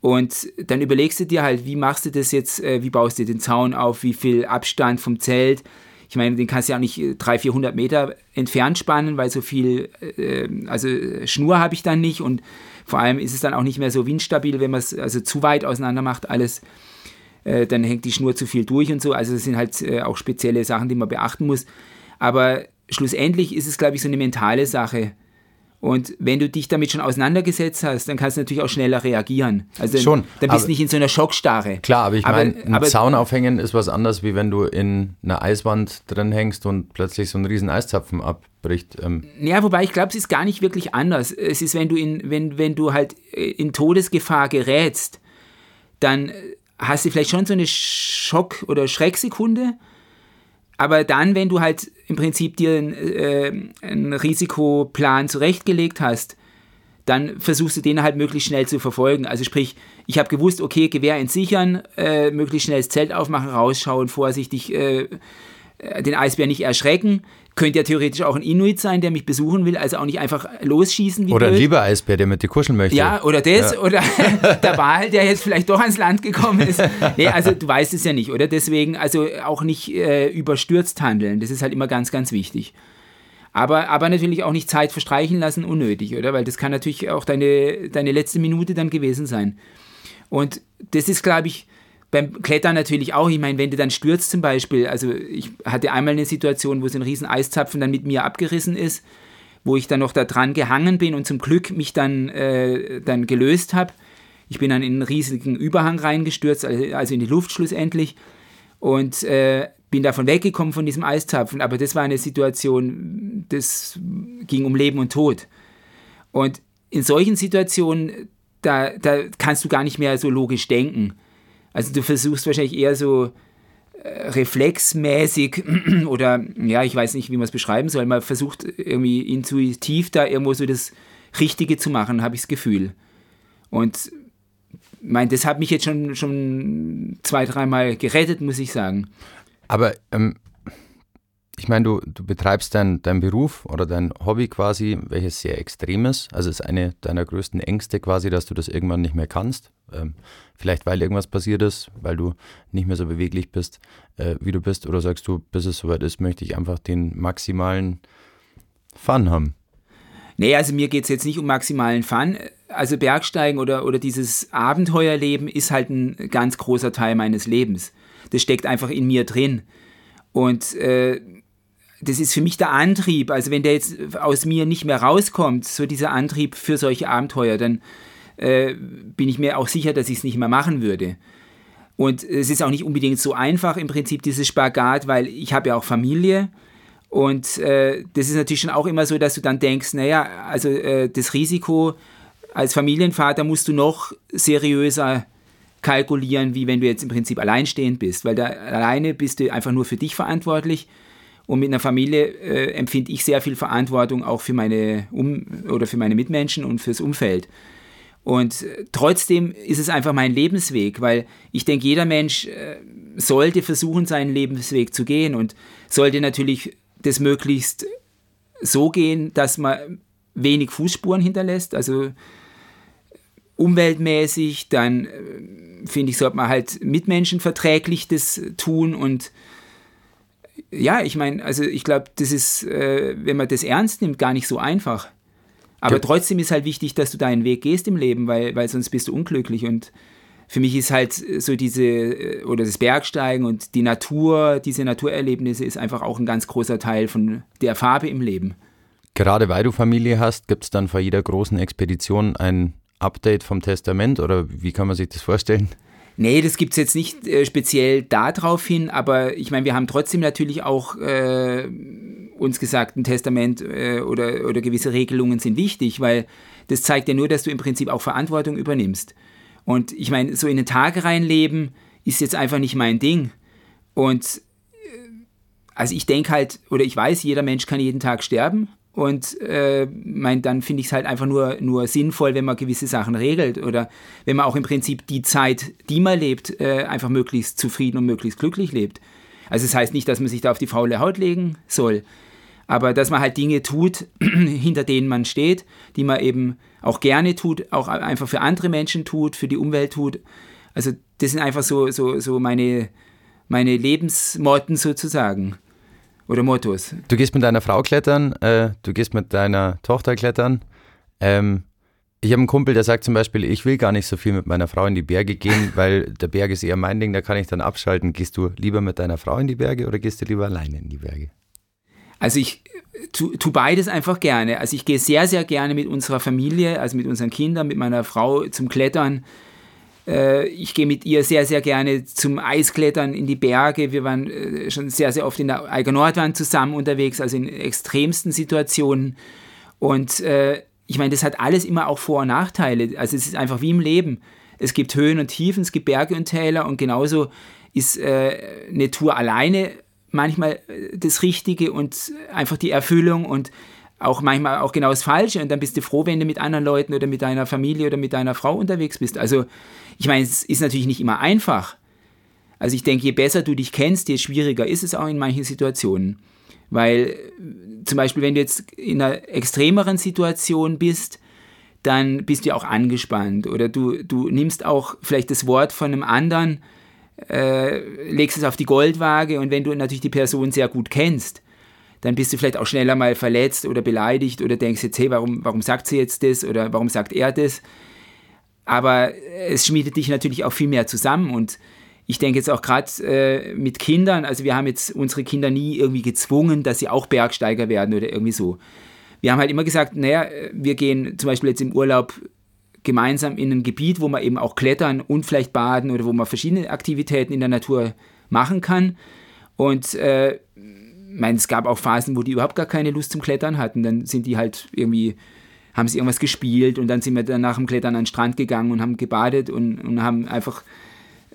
S3: Und dann überlegst du dir halt, wie machst du das jetzt, äh, wie baust du den Zaun auf, wie viel Abstand vom Zelt. Ich meine, den kannst du ja auch nicht 300, 400 Meter entfernt spannen, weil so viel, äh, also Schnur habe ich dann nicht und vor allem ist es dann auch nicht mehr so windstabil, wenn man es also zu weit auseinander macht, alles. Äh, dann hängt die Schnur zu viel durch und so. Also das sind halt äh, auch spezielle Sachen, die man beachten muss. Aber schlussendlich ist es, glaube ich, so eine mentale Sache. Und wenn du dich damit schon auseinandergesetzt hast, dann kannst du natürlich auch schneller reagieren. Also dann,
S2: schon,
S3: dann bist du nicht in so einer Schockstarre.
S2: Klar, aber ich meine, ein aber, Zaun aufhängen ist was anderes, wie wenn du in einer Eiswand drin hängst und plötzlich so ein riesen Eiszapfen abbricht.
S3: Ähm. Ja, wobei ich glaube, es ist gar nicht wirklich anders. Es ist, wenn du in, wenn, wenn du halt in Todesgefahr gerätst, dann hast du vielleicht schon so eine Schock- oder Schrecksekunde, aber dann, wenn du halt im Prinzip dir einen, äh, einen Risikoplan zurechtgelegt hast, dann versuchst du den halt möglichst schnell zu verfolgen. Also sprich, ich habe gewusst, okay, Gewehr entsichern, äh, möglichst schnell das Zelt aufmachen, rausschauen, vorsichtig äh, den Eisbär nicht erschrecken. Könnte ja theoretisch auch ein Inuit sein, der mich besuchen will, also auch nicht einfach losschießen.
S2: Wie oder blöd. ein lieber Eisbär, der mit dir kuscheln möchte.
S3: Ja, oder das, ja. oder der Wal, der jetzt vielleicht doch ans Land gekommen ist. Nee, also du weißt es ja nicht, oder? Deswegen also auch nicht äh, überstürzt handeln. Das ist halt immer ganz, ganz wichtig. Aber, aber natürlich auch nicht Zeit verstreichen lassen, unnötig, oder? Weil das kann natürlich auch deine, deine letzte Minute dann gewesen sein. Und das ist, glaube ich, beim Klettern natürlich auch. Ich meine, wenn du dann stürzt zum Beispiel, also ich hatte einmal eine Situation, wo so ein riesen Eiszapfen dann mit mir abgerissen ist, wo ich dann noch da dran gehangen bin und zum Glück mich dann, äh, dann gelöst habe. Ich bin dann in einen riesigen Überhang reingestürzt, also in die Luft schlussendlich und äh, bin davon weggekommen von diesem Eiszapfen. Aber das war eine Situation, das ging um Leben und Tod. Und in solchen Situationen, da, da kannst du gar nicht mehr so logisch denken. Also du versuchst wahrscheinlich eher so reflexmäßig oder ja, ich weiß nicht, wie man es beschreiben soll. Man versucht irgendwie intuitiv da irgendwo so das Richtige zu machen, habe ich das Gefühl. Und mein, das hat mich jetzt schon, schon zwei, dreimal gerettet, muss ich sagen.
S2: Aber ähm, ich meine, du, du betreibst deinen dein Beruf oder dein Hobby quasi, welches sehr extrem ist. Also ist eine deiner größten Ängste quasi, dass du das irgendwann nicht mehr kannst. Ähm, vielleicht weil irgendwas passiert ist, weil du nicht mehr so beweglich bist, äh, wie du bist. Oder sagst du, bis es soweit ist, möchte ich einfach den maximalen Fun haben.
S3: Nee, also mir geht es jetzt nicht um maximalen Fun. Also Bergsteigen oder, oder dieses Abenteuerleben ist halt ein ganz großer Teil meines Lebens. Das steckt einfach in mir drin. Und äh, das ist für mich der Antrieb. Also wenn der jetzt aus mir nicht mehr rauskommt, so dieser Antrieb für solche Abenteuer, dann äh, bin ich mir auch sicher, dass ich es nicht mehr machen würde. Und es ist auch nicht unbedingt so einfach im Prinzip dieses Spagat, weil ich habe ja auch Familie. Und äh, das ist natürlich schon auch immer so, dass du dann denkst, naja, also äh, das Risiko als Familienvater musst du noch seriöser kalkulieren, wie wenn du jetzt im Prinzip alleinstehend bist, weil da alleine bist du einfach nur für dich verantwortlich und mit einer Familie äh, empfinde ich sehr viel Verantwortung auch für meine um oder für meine Mitmenschen und fürs Umfeld. Und äh, trotzdem ist es einfach mein Lebensweg, weil ich denke, jeder Mensch äh, sollte versuchen, seinen Lebensweg zu gehen und sollte natürlich das möglichst so gehen, dass man wenig Fußspuren hinterlässt, also umweltmäßig, dann äh, finde ich, sollte man halt mitmenschenverträglich das tun und ja, ich meine, also ich glaube, das ist, äh, wenn man das ernst nimmt, gar nicht so einfach. Aber ja. trotzdem ist halt wichtig, dass du deinen Weg gehst im Leben, weil, weil sonst bist du unglücklich. Und für mich ist halt so diese, äh, oder das Bergsteigen und die Natur, diese Naturerlebnisse ist einfach auch ein ganz großer Teil von der Farbe im Leben.
S2: Gerade weil du Familie hast, gibt es dann vor jeder großen Expedition ein Update vom Testament oder wie kann man sich das vorstellen?
S3: Nee, das gibt es jetzt nicht äh, speziell darauf hin, aber ich meine, wir haben trotzdem natürlich auch äh, uns gesagt, ein Testament äh, oder, oder gewisse Regelungen sind wichtig, weil das zeigt ja nur, dass du im Prinzip auch Verantwortung übernimmst. Und ich meine, so in den Tag reinleben ist jetzt einfach nicht mein Ding. Und äh, also ich denke halt, oder ich weiß, jeder Mensch kann jeden Tag sterben und äh, mein, dann finde ich es halt einfach nur, nur sinnvoll, wenn man gewisse Sachen regelt oder wenn man auch im Prinzip die Zeit, die man lebt, äh, einfach möglichst zufrieden und möglichst glücklich lebt. Also das heißt nicht, dass man sich da auf die faule Haut legen soll, aber dass man halt Dinge tut, hinter denen man steht, die man eben auch gerne tut, auch einfach für andere Menschen tut, für die Umwelt tut. Also das sind einfach so, so, so meine, meine Lebensmotten sozusagen oder Mottos.
S2: Du gehst mit deiner Frau klettern, äh, du gehst mit deiner Tochter klettern. Ähm, ich habe einen Kumpel, der sagt zum Beispiel, ich will gar nicht so viel mit meiner Frau in die Berge gehen, weil der Berg ist eher mein Ding, da kann ich dann abschalten. Gehst du lieber mit deiner Frau in die Berge oder gehst du lieber alleine in die Berge?
S3: Also ich tu, tu beides einfach gerne. Also ich gehe sehr, sehr gerne mit unserer Familie, also mit unseren Kindern, mit meiner Frau zum Klettern. Äh, ich gehe mit ihr sehr, sehr gerne zum Eisklettern in die Berge. Wir waren äh, schon sehr, sehr oft in der Eiger Nordwand zusammen unterwegs, also in extremsten Situationen. Und äh, ich meine, das hat alles immer auch Vor- und Nachteile. Also es ist einfach wie im Leben. Es gibt Höhen und Tiefen, es gibt Berge und Täler und genauso ist eine Tour alleine manchmal das Richtige und einfach die Erfüllung und auch manchmal auch genau das Falsche und dann bist du froh, wenn du mit anderen Leuten oder mit deiner Familie oder mit deiner Frau unterwegs bist. Also ich meine, es ist natürlich nicht immer einfach. Also ich denke, je besser du dich kennst, je schwieriger ist es auch in manchen Situationen. Weil zum Beispiel, wenn du jetzt in einer extremeren Situation bist, dann bist du auch angespannt oder du, du nimmst auch vielleicht das Wort von einem anderen, äh, legst es auf die Goldwaage und wenn du natürlich die Person sehr gut kennst, dann bist du vielleicht auch schneller mal verletzt oder beleidigt oder denkst jetzt, hey, warum, warum sagt sie jetzt das oder warum sagt er das? Aber es schmiedet dich natürlich auch viel mehr zusammen und ich denke jetzt auch gerade äh, mit Kindern, also wir haben jetzt unsere Kinder nie irgendwie gezwungen, dass sie auch Bergsteiger werden oder irgendwie so. Wir haben halt immer gesagt, naja, wir gehen zum Beispiel jetzt im Urlaub gemeinsam in ein Gebiet, wo man eben auch klettern und vielleicht baden oder wo man verschiedene Aktivitäten in der Natur machen kann. Und äh, meine, es gab auch Phasen, wo die überhaupt gar keine Lust zum Klettern hatten. Dann sind die halt irgendwie, haben sie irgendwas gespielt und dann sind wir dann nach dem Klettern an den Strand gegangen und haben gebadet und, und haben einfach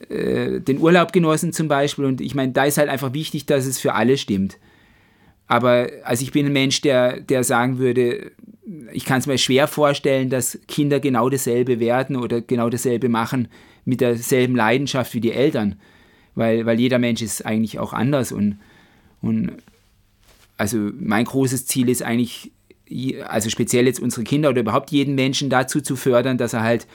S3: äh, den Urlaub genossen zum Beispiel. Und ich meine, da ist halt einfach wichtig, dass es für alle stimmt. Aber also ich bin ein Mensch, der, der sagen würde, ich kann es mir schwer vorstellen, dass Kinder genau dasselbe werden oder genau dasselbe machen mit derselben Leidenschaft wie die Eltern. Weil, weil jeder Mensch ist eigentlich auch anders. Und, und also mein großes Ziel ist eigentlich, also speziell jetzt unsere Kinder oder überhaupt jeden Menschen dazu zu fördern, dass er halt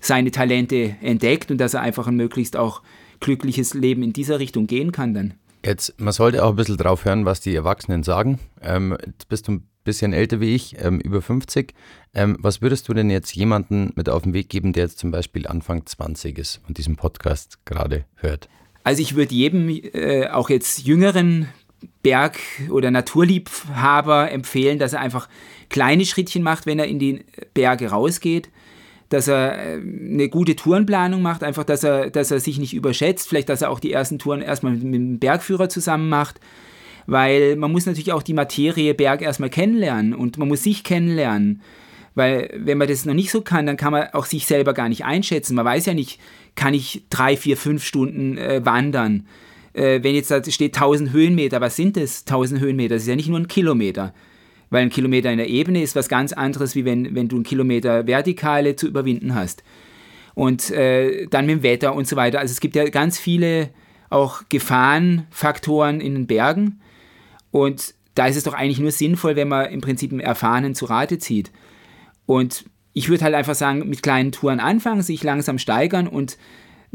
S3: seine Talente entdeckt und dass er einfach ein möglichst auch glückliches Leben in dieser Richtung gehen kann dann.
S2: Jetzt, man sollte auch ein bisschen drauf hören, was die Erwachsenen sagen. Ähm, jetzt bist du ein bisschen älter wie ich, ähm, über 50. Ähm, was würdest du denn jetzt jemandem mit auf den Weg geben, der jetzt zum Beispiel Anfang 20 ist und diesen Podcast gerade hört?
S3: Also ich würde jedem, äh, auch jetzt jüngeren Berg- oder Naturliebhaber empfehlen, dass er einfach kleine Schrittchen macht, wenn er in die Berge rausgeht dass er äh, eine gute Tourenplanung macht, einfach, dass er, dass er sich nicht überschätzt, vielleicht, dass er auch die ersten Touren erstmal mit, mit dem Bergführer zusammen macht, weil man muss natürlich auch die Materie Berg erstmal kennenlernen und man muss sich kennenlernen. Weil wenn man das noch nicht so kann, dann kann man auch sich selber gar nicht einschätzen. Man weiß ja nicht, kann ich drei, vier, fünf Stunden äh, wandern. Äh, wenn jetzt da steht 1000 Höhenmeter, was sind das 1000 Höhenmeter? Das ist ja nicht nur ein Kilometer weil ein Kilometer in der Ebene ist was ganz anderes, wie wenn, wenn du einen Kilometer Vertikale zu überwinden hast. Und äh, dann mit dem Wetter und so weiter. Also es gibt ja ganz viele auch Gefahrenfaktoren in den Bergen. Und da ist es doch eigentlich nur sinnvoll, wenn man im Prinzip einen Erfahrenen zu Rate zieht. Und ich würde halt einfach sagen, mit kleinen Touren anfangen, sich langsam steigern und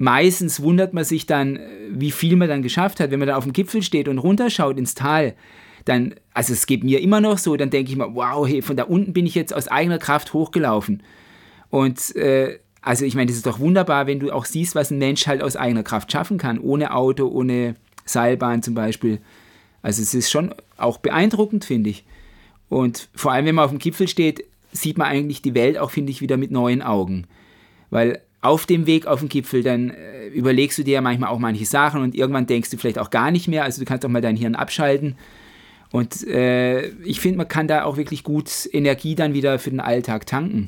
S3: meistens wundert man sich dann, wie viel man dann geschafft hat, wenn man da auf dem Gipfel steht und runterschaut ins Tal dann, also es geht mir immer noch so, dann denke ich mir, wow, hey, von da unten bin ich jetzt aus eigener Kraft hochgelaufen. Und äh, also ich meine, das ist doch wunderbar, wenn du auch siehst, was ein Mensch halt aus eigener Kraft schaffen kann, ohne Auto, ohne Seilbahn zum Beispiel. Also es ist schon auch beeindruckend, finde ich. Und vor allem, wenn man auf dem Gipfel steht, sieht man eigentlich die Welt auch, finde ich, wieder mit neuen Augen. Weil auf dem Weg auf den Gipfel, dann äh, überlegst du dir ja manchmal auch manche Sachen und irgendwann denkst du vielleicht auch gar nicht mehr. Also du kannst auch mal dein Hirn abschalten und äh, ich finde, man kann da auch wirklich gut Energie dann wieder für den Alltag tanken.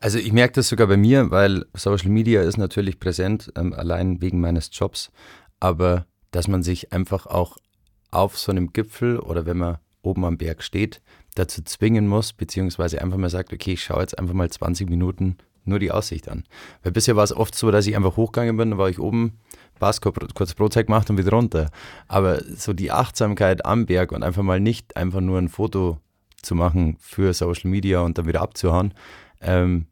S2: Also ich merke das sogar bei mir, weil Social Media ist natürlich präsent, ähm, allein wegen meines Jobs. Aber dass man sich einfach auch auf so einem Gipfel oder wenn man oben am Berg steht, dazu zwingen muss, beziehungsweise einfach mal sagt, okay, ich schaue jetzt einfach mal 20 Minuten nur die Aussicht an. Weil bisher war es oft so, dass ich einfach hochgegangen bin, dann war ich oben, Pass, kurz Brotzeit gemacht und wieder runter. Aber so die Achtsamkeit am Berg und einfach mal nicht einfach nur ein Foto zu machen für Social Media und dann wieder abzuhauen, ähm,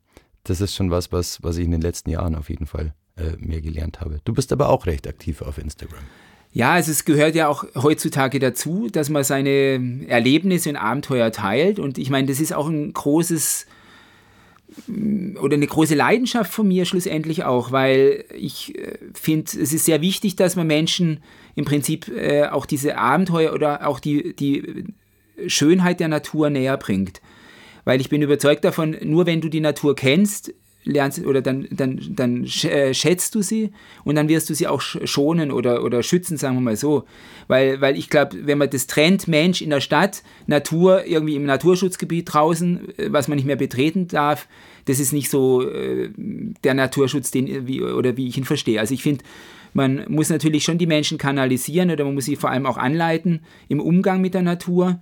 S2: das ist schon was, was, was ich in den letzten Jahren auf jeden Fall äh, mehr gelernt habe. Du bist aber auch recht aktiv auf Instagram.
S3: Ja, also es gehört ja auch heutzutage dazu, dass man seine Erlebnisse und Abenteuer teilt. Und ich meine, das ist auch ein großes oder eine große Leidenschaft von mir schlussendlich auch, weil ich äh, finde, es ist sehr wichtig, dass man Menschen im Prinzip äh, auch diese Abenteuer oder auch die, die Schönheit der Natur näher bringt. Weil ich bin überzeugt davon, nur wenn du die Natur kennst, lernst oder dann, dann, dann äh, schätzt du sie und dann wirst du sie auch schonen oder, oder schützen, sagen wir mal so. Weil, weil ich glaube, wenn man das trennt, Mensch in der Stadt, Natur irgendwie im Naturschutzgebiet draußen, äh, was man nicht mehr betreten darf, das ist nicht so äh, der Naturschutz, den, wie, oder wie ich ihn verstehe. Also ich finde, man muss natürlich schon die Menschen kanalisieren oder man muss sie vor allem auch anleiten im Umgang mit der Natur.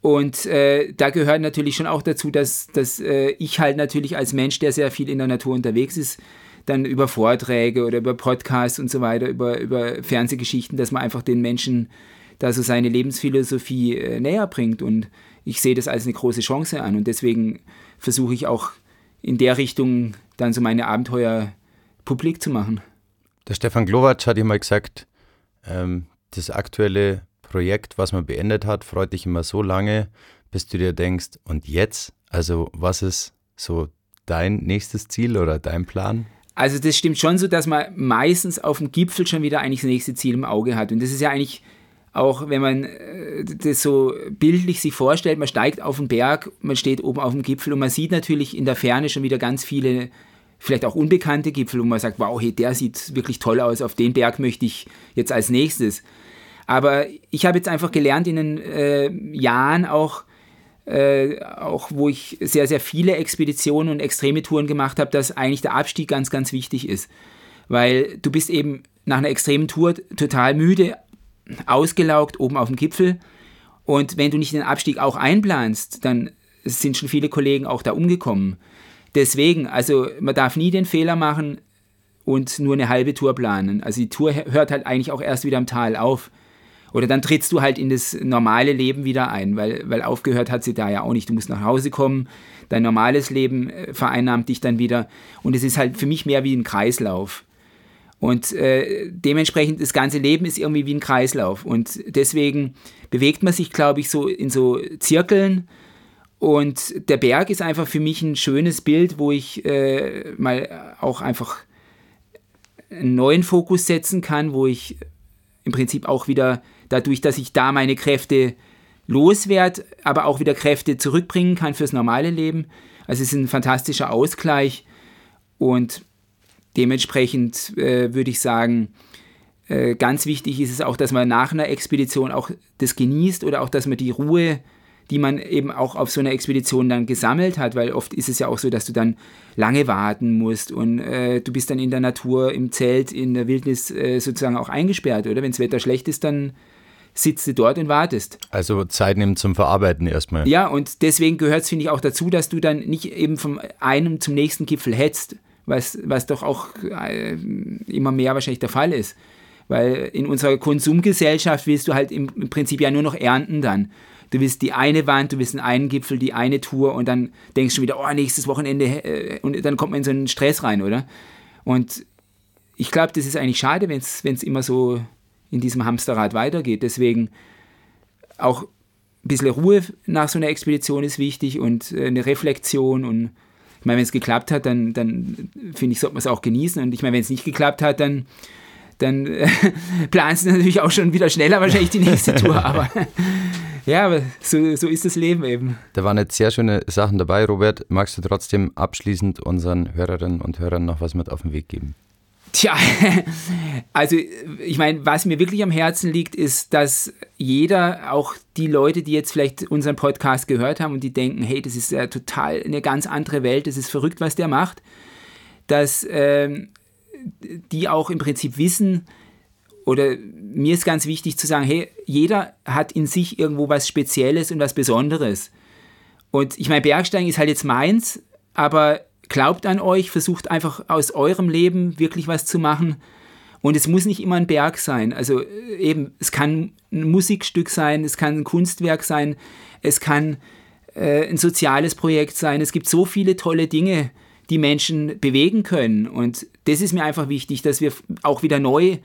S3: Und äh, da gehört natürlich schon auch dazu, dass, dass äh, ich halt natürlich als Mensch, der sehr viel in der Natur unterwegs ist, dann über Vorträge oder über Podcasts und so weiter, über, über Fernsehgeschichten, dass man einfach den Menschen da so seine Lebensphilosophie äh, näher bringt. Und ich sehe das als eine große Chance an. Und deswegen versuche ich auch in der Richtung dann so meine Abenteuer publik zu machen.
S2: Der Stefan Glowacz hat immer gesagt, ähm, das aktuelle Projekt, was man beendet hat, freut dich immer so lange, bis du dir denkst, und jetzt? Also, was ist so dein nächstes Ziel oder dein Plan?
S3: Also, das stimmt schon so, dass man meistens auf dem Gipfel schon wieder eigentlich das nächste Ziel im Auge hat. Und das ist ja eigentlich auch, wenn man äh, das so bildlich sich vorstellt, man steigt auf den Berg, man steht oben auf dem Gipfel und man sieht natürlich in der Ferne schon wieder ganz viele vielleicht auch unbekannte Gipfel, wo man sagt, wow, hey, der sieht wirklich toll aus, auf den Berg möchte ich jetzt als nächstes. Aber ich habe jetzt einfach gelernt in den äh, Jahren auch, äh, auch wo ich sehr, sehr viele Expeditionen und extreme Touren gemacht habe, dass eigentlich der Abstieg ganz, ganz wichtig ist. weil du bist eben nach einer extremen Tour total müde, ausgelaugt oben auf dem Gipfel. Und wenn du nicht den Abstieg auch einplanst, dann sind schon viele Kollegen auch da umgekommen. Deswegen, also man darf nie den Fehler machen und nur eine halbe Tour planen. Also die Tour hört halt eigentlich auch erst wieder am Tal auf. Oder dann trittst du halt in das normale Leben wieder ein, weil, weil aufgehört hat sie da ja auch nicht. Du musst nach Hause kommen, dein normales Leben äh, vereinnahmt dich dann wieder. Und es ist halt für mich mehr wie ein Kreislauf. Und äh, dementsprechend, das ganze Leben ist irgendwie wie ein Kreislauf. Und deswegen bewegt man sich, glaube ich, so in so Zirkeln. Und der Berg ist einfach für mich ein schönes Bild, wo ich äh, mal auch einfach einen neuen Fokus setzen kann, wo ich im Prinzip auch wieder dadurch, dass ich da meine Kräfte loswerde, aber auch wieder Kräfte zurückbringen kann fürs normale Leben. Also es ist ein fantastischer Ausgleich und dementsprechend äh, würde ich sagen, äh, ganz wichtig ist es auch, dass man nach einer Expedition auch das genießt oder auch, dass man die Ruhe die man eben auch auf so einer Expedition dann gesammelt hat, weil oft ist es ja auch so, dass du dann lange warten musst und äh, du bist dann in der Natur, im Zelt, in der Wildnis äh, sozusagen auch eingesperrt, oder? Wenn das Wetter schlecht ist, dann sitzt du dort und wartest.
S2: Also Zeit nehmen zum Verarbeiten erstmal.
S3: Ja, und deswegen gehört es, finde ich, auch dazu, dass du dann nicht eben vom einen zum nächsten Gipfel hetzt, was, was doch auch äh, immer mehr wahrscheinlich der Fall ist. Weil in unserer Konsumgesellschaft willst du halt im, im Prinzip ja nur noch ernten dann du willst die eine Wand, du willst den einen Gipfel, die eine Tour und dann denkst du schon wieder, oh, nächstes Wochenende äh, und dann kommt man in so einen Stress rein, oder? Und ich glaube, das ist eigentlich schade, wenn es immer so in diesem Hamsterrad weitergeht. Deswegen auch ein bisschen Ruhe nach so einer Expedition ist wichtig und äh, eine Reflexion und ich meine, wenn es geklappt hat, dann, dann finde ich, sollte man es auch genießen und ich meine, wenn es nicht geklappt hat, dann dann äh, planst du natürlich auch schon wieder schneller wahrscheinlich die nächste Tour, aber ja, aber so, so ist das Leben eben.
S2: Da waren jetzt sehr schöne Sachen dabei. Robert, magst du trotzdem abschließend unseren Hörerinnen und Hörern noch was mit auf den Weg geben?
S3: Tja, also ich meine, was mir wirklich am Herzen liegt, ist, dass jeder, auch die Leute, die jetzt vielleicht unseren Podcast gehört haben und die denken, hey, das ist ja total eine ganz andere Welt, das ist verrückt, was der macht, dass ähm, die auch im Prinzip wissen, oder mir ist ganz wichtig zu sagen, hey, jeder hat in sich irgendwo was Spezielles und was Besonderes. Und ich meine, Bergsteigen ist halt jetzt meins, aber glaubt an euch, versucht einfach aus eurem Leben wirklich was zu machen. Und es muss nicht immer ein Berg sein. Also äh, eben, es kann ein Musikstück sein, es kann ein Kunstwerk sein, es kann äh, ein soziales Projekt sein. Es gibt so viele tolle Dinge, die Menschen bewegen können. Und das ist mir einfach wichtig, dass wir auch wieder neu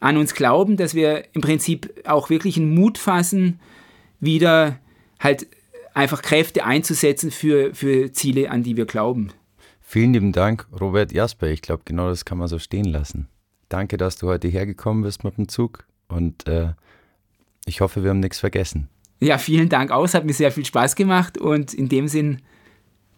S3: an uns glauben, dass wir im Prinzip auch wirklich einen Mut fassen, wieder halt einfach Kräfte einzusetzen für, für Ziele, an die wir glauben.
S2: Vielen lieben Dank, Robert Jasper. Ich glaube, genau das kann man so stehen lassen. Danke, dass du heute hergekommen bist mit dem Zug und äh, ich hoffe, wir haben nichts vergessen.
S3: Ja, vielen Dank aus, hat mir sehr viel Spaß gemacht und in dem Sinn,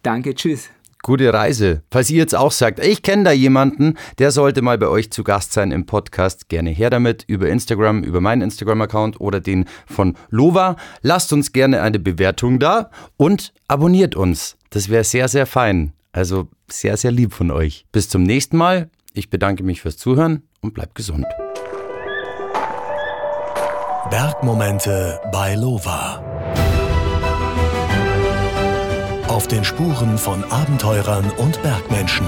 S3: danke, tschüss
S2: gute Reise. Falls ihr jetzt auch sagt, ich kenne da jemanden, der sollte mal bei euch zu Gast sein im Podcast, gerne her damit über Instagram, über meinen Instagram-Account oder den von Lova. Lasst uns gerne eine Bewertung da und abonniert uns. Das wäre sehr, sehr fein. Also sehr, sehr lieb von euch. Bis zum nächsten Mal. Ich bedanke mich fürs Zuhören und bleibt gesund.
S1: Bergmomente bei Lova. Auf den Spuren von Abenteurern und Bergmenschen.